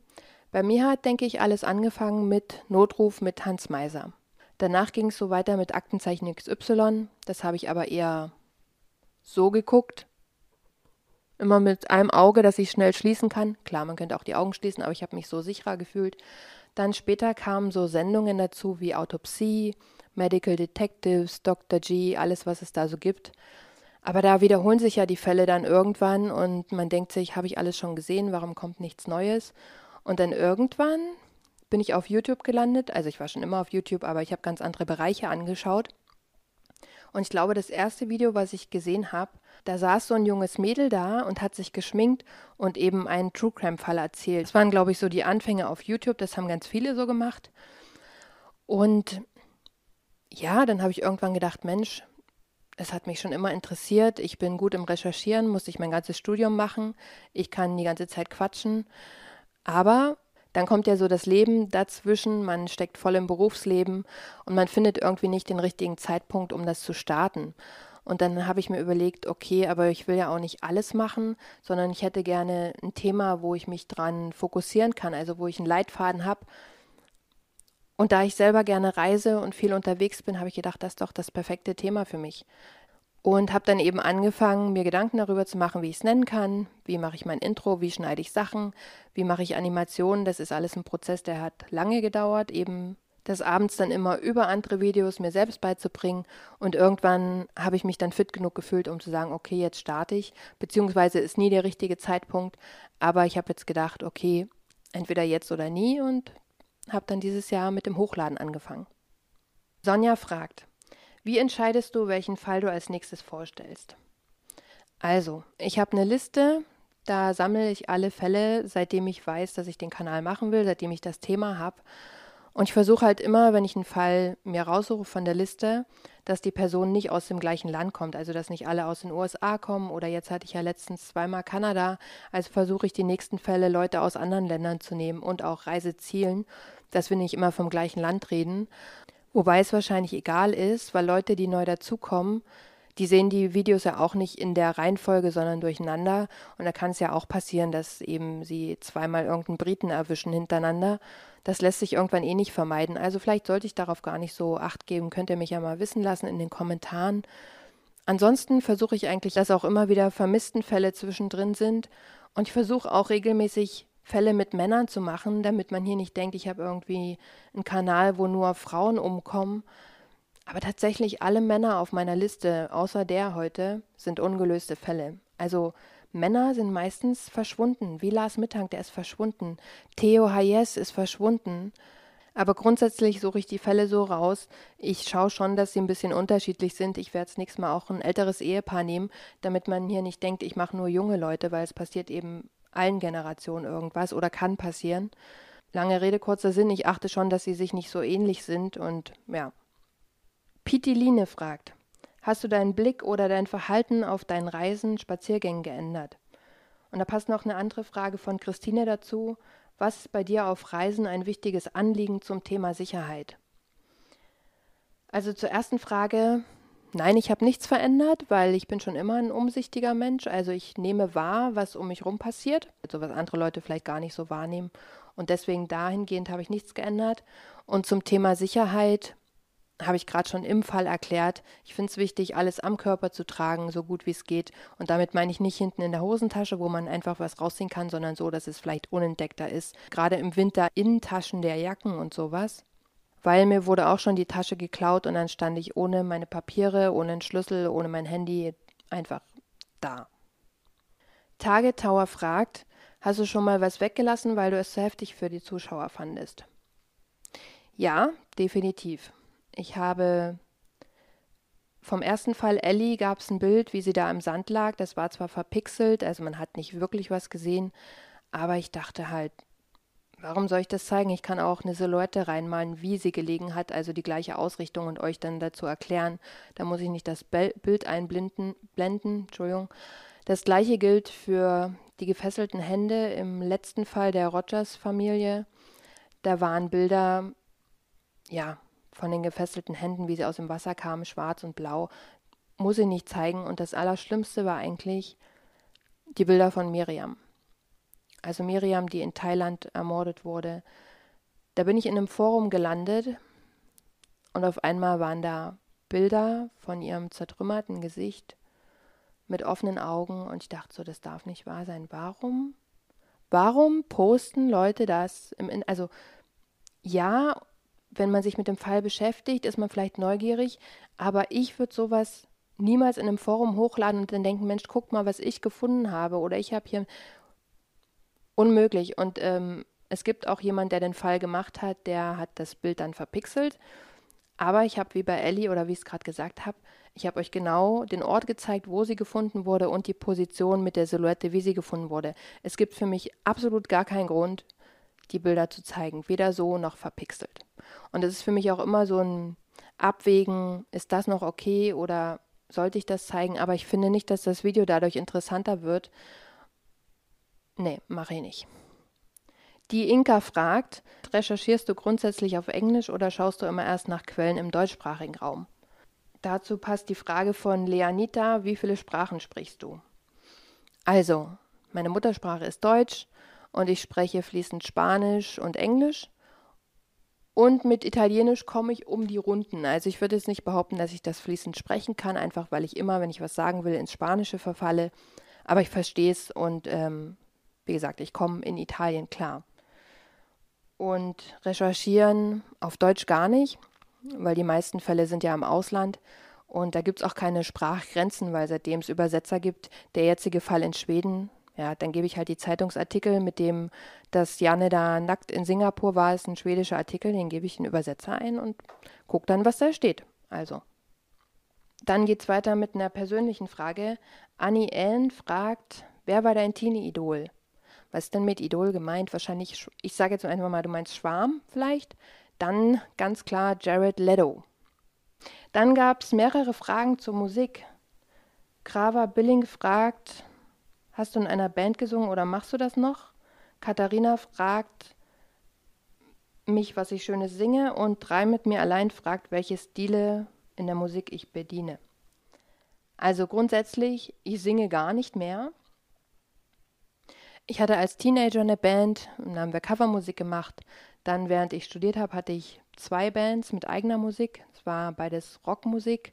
Bei mir hat, denke ich, alles angefangen mit Notruf mit Hans Meiser. Danach ging es so weiter mit Aktenzeichen XY. Das habe ich aber eher so geguckt. Immer mit einem Auge, das ich schnell schließen kann. Klar, man könnte auch die Augen schließen, aber ich habe mich so sicherer gefühlt. Dann später kamen so Sendungen dazu wie Autopsie, Medical Detectives, Dr. G, alles, was es da so gibt. Aber da wiederholen sich ja die Fälle dann irgendwann und man denkt sich, habe ich alles schon gesehen, warum kommt nichts Neues? Und dann irgendwann bin ich auf YouTube gelandet. Also ich war schon immer auf YouTube, aber ich habe ganz andere Bereiche angeschaut. Und ich glaube, das erste Video, was ich gesehen habe, da saß so ein junges Mädel da und hat sich geschminkt und eben einen True Crime-Fall erzählt. Das waren, glaube ich, so die Anfänge auf YouTube. Das haben ganz viele so gemacht. Und ja, dann habe ich irgendwann gedacht, Mensch, es hat mich schon immer interessiert. Ich bin gut im Recherchieren, musste ich mein ganzes Studium machen. Ich kann die ganze Zeit quatschen. Aber dann kommt ja so das Leben dazwischen, man steckt voll im Berufsleben und man findet irgendwie nicht den richtigen Zeitpunkt, um das zu starten. Und dann habe ich mir überlegt, okay, aber ich will ja auch nicht alles machen, sondern ich hätte gerne ein Thema, wo ich mich dran fokussieren kann, also wo ich einen Leitfaden habe. Und da ich selber gerne reise und viel unterwegs bin, habe ich gedacht, das ist doch das perfekte Thema für mich und habe dann eben angefangen, mir Gedanken darüber zu machen, wie ich es nennen kann, wie mache ich mein Intro, wie schneide ich Sachen, wie mache ich Animationen. Das ist alles ein Prozess, der hat lange gedauert, eben das abends dann immer über andere Videos mir selbst beizubringen. Und irgendwann habe ich mich dann fit genug gefühlt, um zu sagen, okay, jetzt starte ich. Beziehungsweise ist nie der richtige Zeitpunkt. Aber ich habe jetzt gedacht, okay, entweder jetzt oder nie. Und habe dann dieses Jahr mit dem Hochladen angefangen. Sonja fragt, wie entscheidest du, welchen Fall du als nächstes vorstellst? Also, ich habe eine Liste, da sammle ich alle Fälle, seitdem ich weiß, dass ich den Kanal machen will, seitdem ich das Thema habe. Und ich versuche halt immer, wenn ich einen Fall mir raussuche von der Liste, dass die Person nicht aus dem gleichen Land kommt, also dass nicht alle aus den USA kommen oder jetzt hatte ich ja letztens zweimal Kanada, also versuche ich die nächsten Fälle Leute aus anderen Ländern zu nehmen und auch Reisezielen, dass wir nicht immer vom gleichen Land reden. Wobei es wahrscheinlich egal ist, weil Leute, die neu dazukommen, die sehen die Videos ja auch nicht in der Reihenfolge, sondern durcheinander. Und da kann es ja auch passieren, dass eben sie zweimal irgendeinen Briten erwischen hintereinander. Das lässt sich irgendwann eh nicht vermeiden. Also vielleicht sollte ich darauf gar nicht so acht geben. Könnt ihr mich ja mal wissen lassen in den Kommentaren. Ansonsten versuche ich eigentlich, dass auch immer wieder vermissten Fälle zwischendrin sind. Und ich versuche auch regelmäßig Fälle mit Männern zu machen, damit man hier nicht denkt, ich habe irgendwie einen Kanal, wo nur Frauen umkommen. Aber tatsächlich alle Männer auf meiner Liste, außer der heute, sind ungelöste Fälle. Also Männer sind meistens verschwunden. Wie Lars Mittank, der ist verschwunden. Theo Hayes ist verschwunden. Aber grundsätzlich suche ich die Fälle so raus. Ich schaue schon, dass sie ein bisschen unterschiedlich sind. Ich werde das nächste Mal auch ein älteres Ehepaar nehmen, damit man hier nicht denkt, ich mache nur junge Leute, weil es passiert eben allen Generationen irgendwas oder kann passieren. Lange Rede, kurzer Sinn. Ich achte schon, dass sie sich nicht so ähnlich sind und ja, Pitiline fragt, hast du deinen Blick oder dein Verhalten auf deinen Reisen, Spaziergängen geändert? Und da passt noch eine andere Frage von Christine dazu. Was ist bei dir auf Reisen ein wichtiges Anliegen zum Thema Sicherheit? Also zur ersten Frage, nein, ich habe nichts verändert, weil ich bin schon immer ein umsichtiger Mensch. Also ich nehme wahr, was um mich rum passiert, also was andere Leute vielleicht gar nicht so wahrnehmen. Und deswegen dahingehend habe ich nichts geändert. Und zum Thema Sicherheit, habe ich gerade schon im Fall erklärt. Ich finde es wichtig, alles am Körper zu tragen, so gut wie es geht. Und damit meine ich nicht hinten in der Hosentasche, wo man einfach was rausziehen kann, sondern so, dass es vielleicht unentdeckter ist. Gerade im Winter in Taschen der Jacken und sowas. Weil mir wurde auch schon die Tasche geklaut und dann stand ich ohne meine Papiere, ohne einen Schlüssel, ohne mein Handy einfach da. Target Tower fragt, hast du schon mal was weggelassen, weil du es zu heftig für die Zuschauer fandest? Ja, definitiv. Ich habe vom ersten Fall Ellie gab es ein Bild, wie sie da im Sand lag. Das war zwar verpixelt, also man hat nicht wirklich was gesehen, aber ich dachte halt, warum soll ich das zeigen? Ich kann auch eine Silhouette reinmalen, wie sie gelegen hat, also die gleiche Ausrichtung und euch dann dazu erklären. Da muss ich nicht das Bild einblenden. Blenden, Entschuldigung. Das gleiche gilt für die gefesselten Hände im letzten Fall der Rogers-Familie. Da waren Bilder, ja, von den gefesselten Händen, wie sie aus dem Wasser kamen, schwarz und blau, muss ich nicht zeigen. Und das Allerschlimmste war eigentlich die Bilder von Miriam. Also Miriam, die in Thailand ermordet wurde. Da bin ich in einem Forum gelandet und auf einmal waren da Bilder von ihrem zertrümmerten Gesicht mit offenen Augen und ich dachte so, das darf nicht wahr sein. Warum? Warum posten Leute das im also ja, wenn man sich mit dem Fall beschäftigt, ist man vielleicht neugierig, aber ich würde sowas niemals in einem Forum hochladen und dann denken, Mensch, guck mal, was ich gefunden habe oder ich habe hier unmöglich. Und ähm, es gibt auch jemand, der den Fall gemacht hat, der hat das Bild dann verpixelt. Aber ich habe, wie bei Ellie oder wie ich es gerade gesagt habe, ich habe euch genau den Ort gezeigt, wo sie gefunden wurde und die Position mit der Silhouette, wie sie gefunden wurde. Es gibt für mich absolut gar keinen Grund, die Bilder zu zeigen, weder so noch verpixelt. Und es ist für mich auch immer so ein Abwägen, ist das noch okay oder sollte ich das zeigen? Aber ich finde nicht, dass das Video dadurch interessanter wird. Nee, mache ich nicht. Die Inka fragt, recherchierst du grundsätzlich auf Englisch oder schaust du immer erst nach Quellen im deutschsprachigen Raum? Dazu passt die Frage von Leanita, wie viele Sprachen sprichst du? Also, meine Muttersprache ist Deutsch und ich spreche fließend Spanisch und Englisch und mit Italienisch komme ich um die Runden. Also ich würde jetzt nicht behaupten, dass ich das fließend sprechen kann, einfach weil ich immer, wenn ich was sagen will, ins Spanische verfalle. Aber ich verstehe es und ähm, wie gesagt, ich komme in Italien klar. Und recherchieren auf Deutsch gar nicht, weil die meisten Fälle sind ja im Ausland. Und da gibt es auch keine Sprachgrenzen, weil seitdem es Übersetzer gibt, der jetzige Fall in Schweden Ja, dann gebe ich halt die Zeitungsartikel, mit dem, dass Janne da nackt in Singapur war, ist ein schwedischer Artikel, den gebe ich in Übersetzer ein und gucke dann, was da steht. Also. Dann geht es weiter mit einer persönlichen Frage. Annie Ellen fragt, wer war dein Teenie-Idol? Was ist denn mit Idol gemeint? Wahrscheinlich, ich sage jetzt einfach mal, du meinst Schwarm vielleicht? Dann ganz klar Jared Leto. Dann gab es mehrere Fragen zur Musik. Grava Billing fragt, hast du in einer Band gesungen oder machst du das noch? Katharina fragt mich, was ich Schönes singe und drei mit mir allein fragt, welche Stile in der Musik ich bediene. Also grundsätzlich, ich singe gar nicht mehr. Ich hatte als Teenager eine Band, dann haben wir Covermusik gemacht. Dann, während ich studiert habe, hatte ich zwei Bands mit eigener Musik. Es war beides Rockmusik.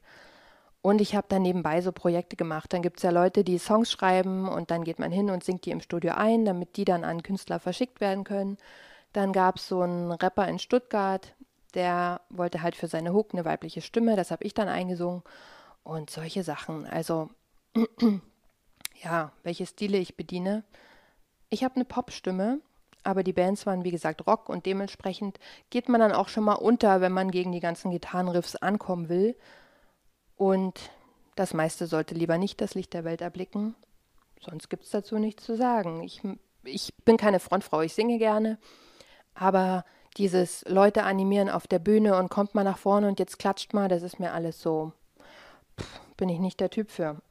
Und ich habe dann nebenbei so Projekte gemacht. Dann gibt es ja Leute, die Songs schreiben und dann geht man hin und singt die im Studio ein, damit die dann an Künstler verschickt werden können. Dann gab es so einen Rapper in Stuttgart, der wollte halt für seine Hook eine weibliche Stimme. Das habe ich dann eingesungen. Und solche Sachen. Also, ja, welche Stile ich bediene. Ich habe eine Popstimme, aber die Bands waren wie gesagt Rock und dementsprechend geht man dann auch schon mal unter, wenn man gegen die ganzen Gitarrenriffs ankommen will. Und das meiste sollte lieber nicht das Licht der Welt erblicken. Sonst gibt es dazu nichts zu sagen. Ich, ich bin keine Frontfrau, ich singe gerne, aber dieses Leute animieren auf der Bühne und kommt mal nach vorne und jetzt klatscht mal, das ist mir alles so, pff, bin ich nicht der Typ für.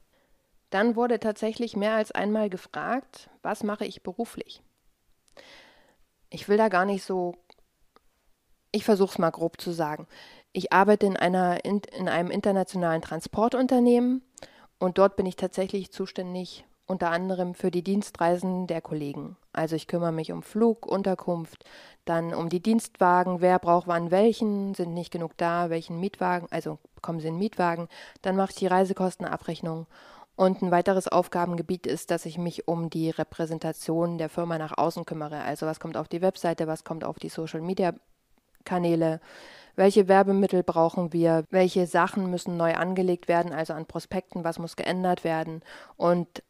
Dann wurde tatsächlich mehr als einmal gefragt, was mache ich beruflich? Ich will da gar nicht so. Ich versuche es mal grob zu sagen. Ich arbeite in, einer, in, in einem internationalen Transportunternehmen und dort bin ich tatsächlich zuständig unter anderem für die Dienstreisen der Kollegen. Also ich kümmere mich um Flug, Unterkunft, dann um die Dienstwagen, wer braucht wann welchen, sind nicht genug da, welchen Mietwagen, also kommen sie in Mietwagen, dann mache ich die Reisekostenabrechnung und ein weiteres Aufgabengebiet ist, dass ich mich um die Repräsentation der Firma nach außen kümmere. Also was kommt auf die Webseite, was kommt auf die Social-Media-Kanäle, welche Werbemittel brauchen wir, welche Sachen müssen neu angelegt werden, also an Prospekten, was muss geändert werden. Und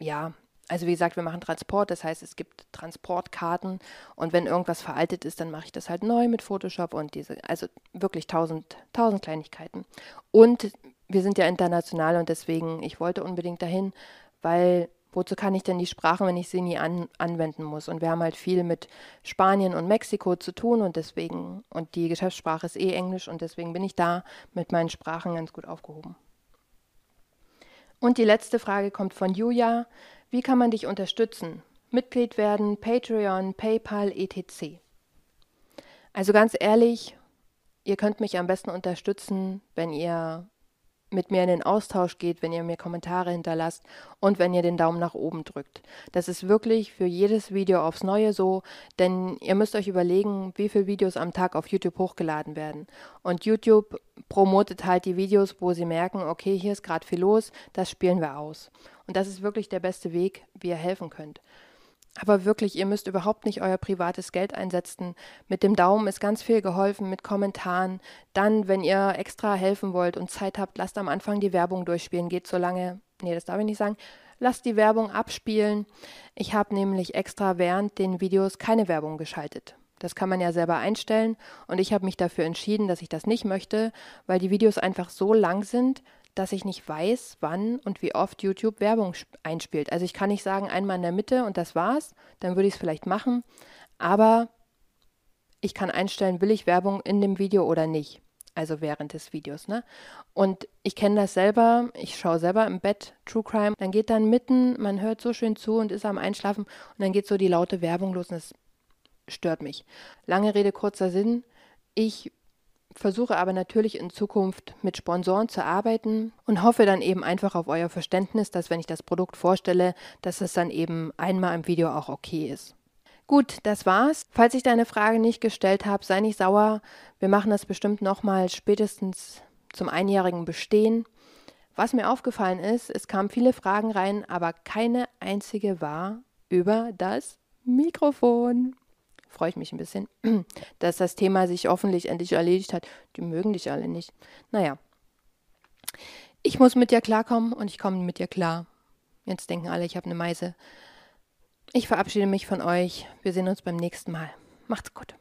ja, also wie gesagt, wir machen Transport, das heißt, es gibt Transportkarten und wenn irgendwas veraltet ist, dann mache ich das halt neu mit Photoshop und diese, also wirklich tausend, tausend Kleinigkeiten. Und wir sind ja international und deswegen, ich wollte unbedingt dahin, weil wozu kann ich denn die Sprache, wenn ich sie nie an, anwenden muss? Und wir haben halt viel mit Spanien und Mexiko zu tun und deswegen, und die Geschäftssprache ist eh Englisch und deswegen bin ich da mit meinen Sprachen ganz gut aufgehoben. Und die letzte Frage kommt von Julia. Wie kann man dich unterstützen? Mitglied werden, Patreon, PayPal, etc. Also ganz ehrlich, ihr könnt mich am besten unterstützen, wenn ihr mit mir in den Austausch geht, wenn ihr mir Kommentare hinterlasst und wenn ihr den Daumen nach oben drückt. Das ist wirklich für jedes Video aufs Neue so, denn ihr müsst euch überlegen, wie viele Videos am Tag auf YouTube hochgeladen werden. Und YouTube promotet halt die Videos, wo sie merken, okay, hier ist gerade viel los, das spielen wir aus. Und das ist wirklich der beste Weg, wie ihr helfen könnt. Aber wirklich, ihr müsst überhaupt nicht euer privates Geld einsetzen. Mit dem Daumen ist ganz viel geholfen, mit Kommentaren. Dann, wenn ihr extra helfen wollt und Zeit habt, lasst am Anfang die Werbung durchspielen. Geht so lange, nee, das darf ich nicht sagen. Lasst die Werbung abspielen. Ich habe nämlich extra während den Videos keine Werbung geschaltet. Das kann man ja selber einstellen und ich habe mich dafür entschieden, dass ich das nicht möchte, weil die Videos einfach so lang sind, dass ich nicht weiß, wann und wie oft YouTube Werbung einspielt. Also ich kann nicht sagen, einmal in der Mitte und das war's, dann würde ich es vielleicht machen, aber ich kann einstellen, will ich Werbung in dem Video oder nicht. Also während des Videos, ne? Und ich kenne das selber, ich schaue selber im Bett True Crime, dann geht dann mitten, man hört so schön zu und ist am Einschlafen und dann geht so die laute Werbung los und das stört mich. Lange Rede, kurzer Sinn. Ich versuche aber natürlich in Zukunft mit Sponsoren zu arbeiten und hoffe dann eben einfach auf euer Verständnis, dass wenn ich das Produkt vorstelle, dass es dann eben einmal im Video auch okay ist. Gut, das war's. Falls ich deine Frage nicht gestellt habe, sei nicht sauer. Wir machen das bestimmt nochmal spätestens zum einjährigen Bestehen. Was mir aufgefallen ist, es kamen viele Fragen rein, aber keine einzige war über das Mikrofon freue ich mich ein bisschen, dass das Thema sich hoffentlich endlich erledigt hat. Die mögen dich alle nicht. Naja. Ich muss mit dir klarkommen und ich komme mit dir klar. Jetzt denken alle, ich habe eine Meise. Ich verabschiede mich von euch. Wir sehen uns beim nächsten Mal. Macht's gut.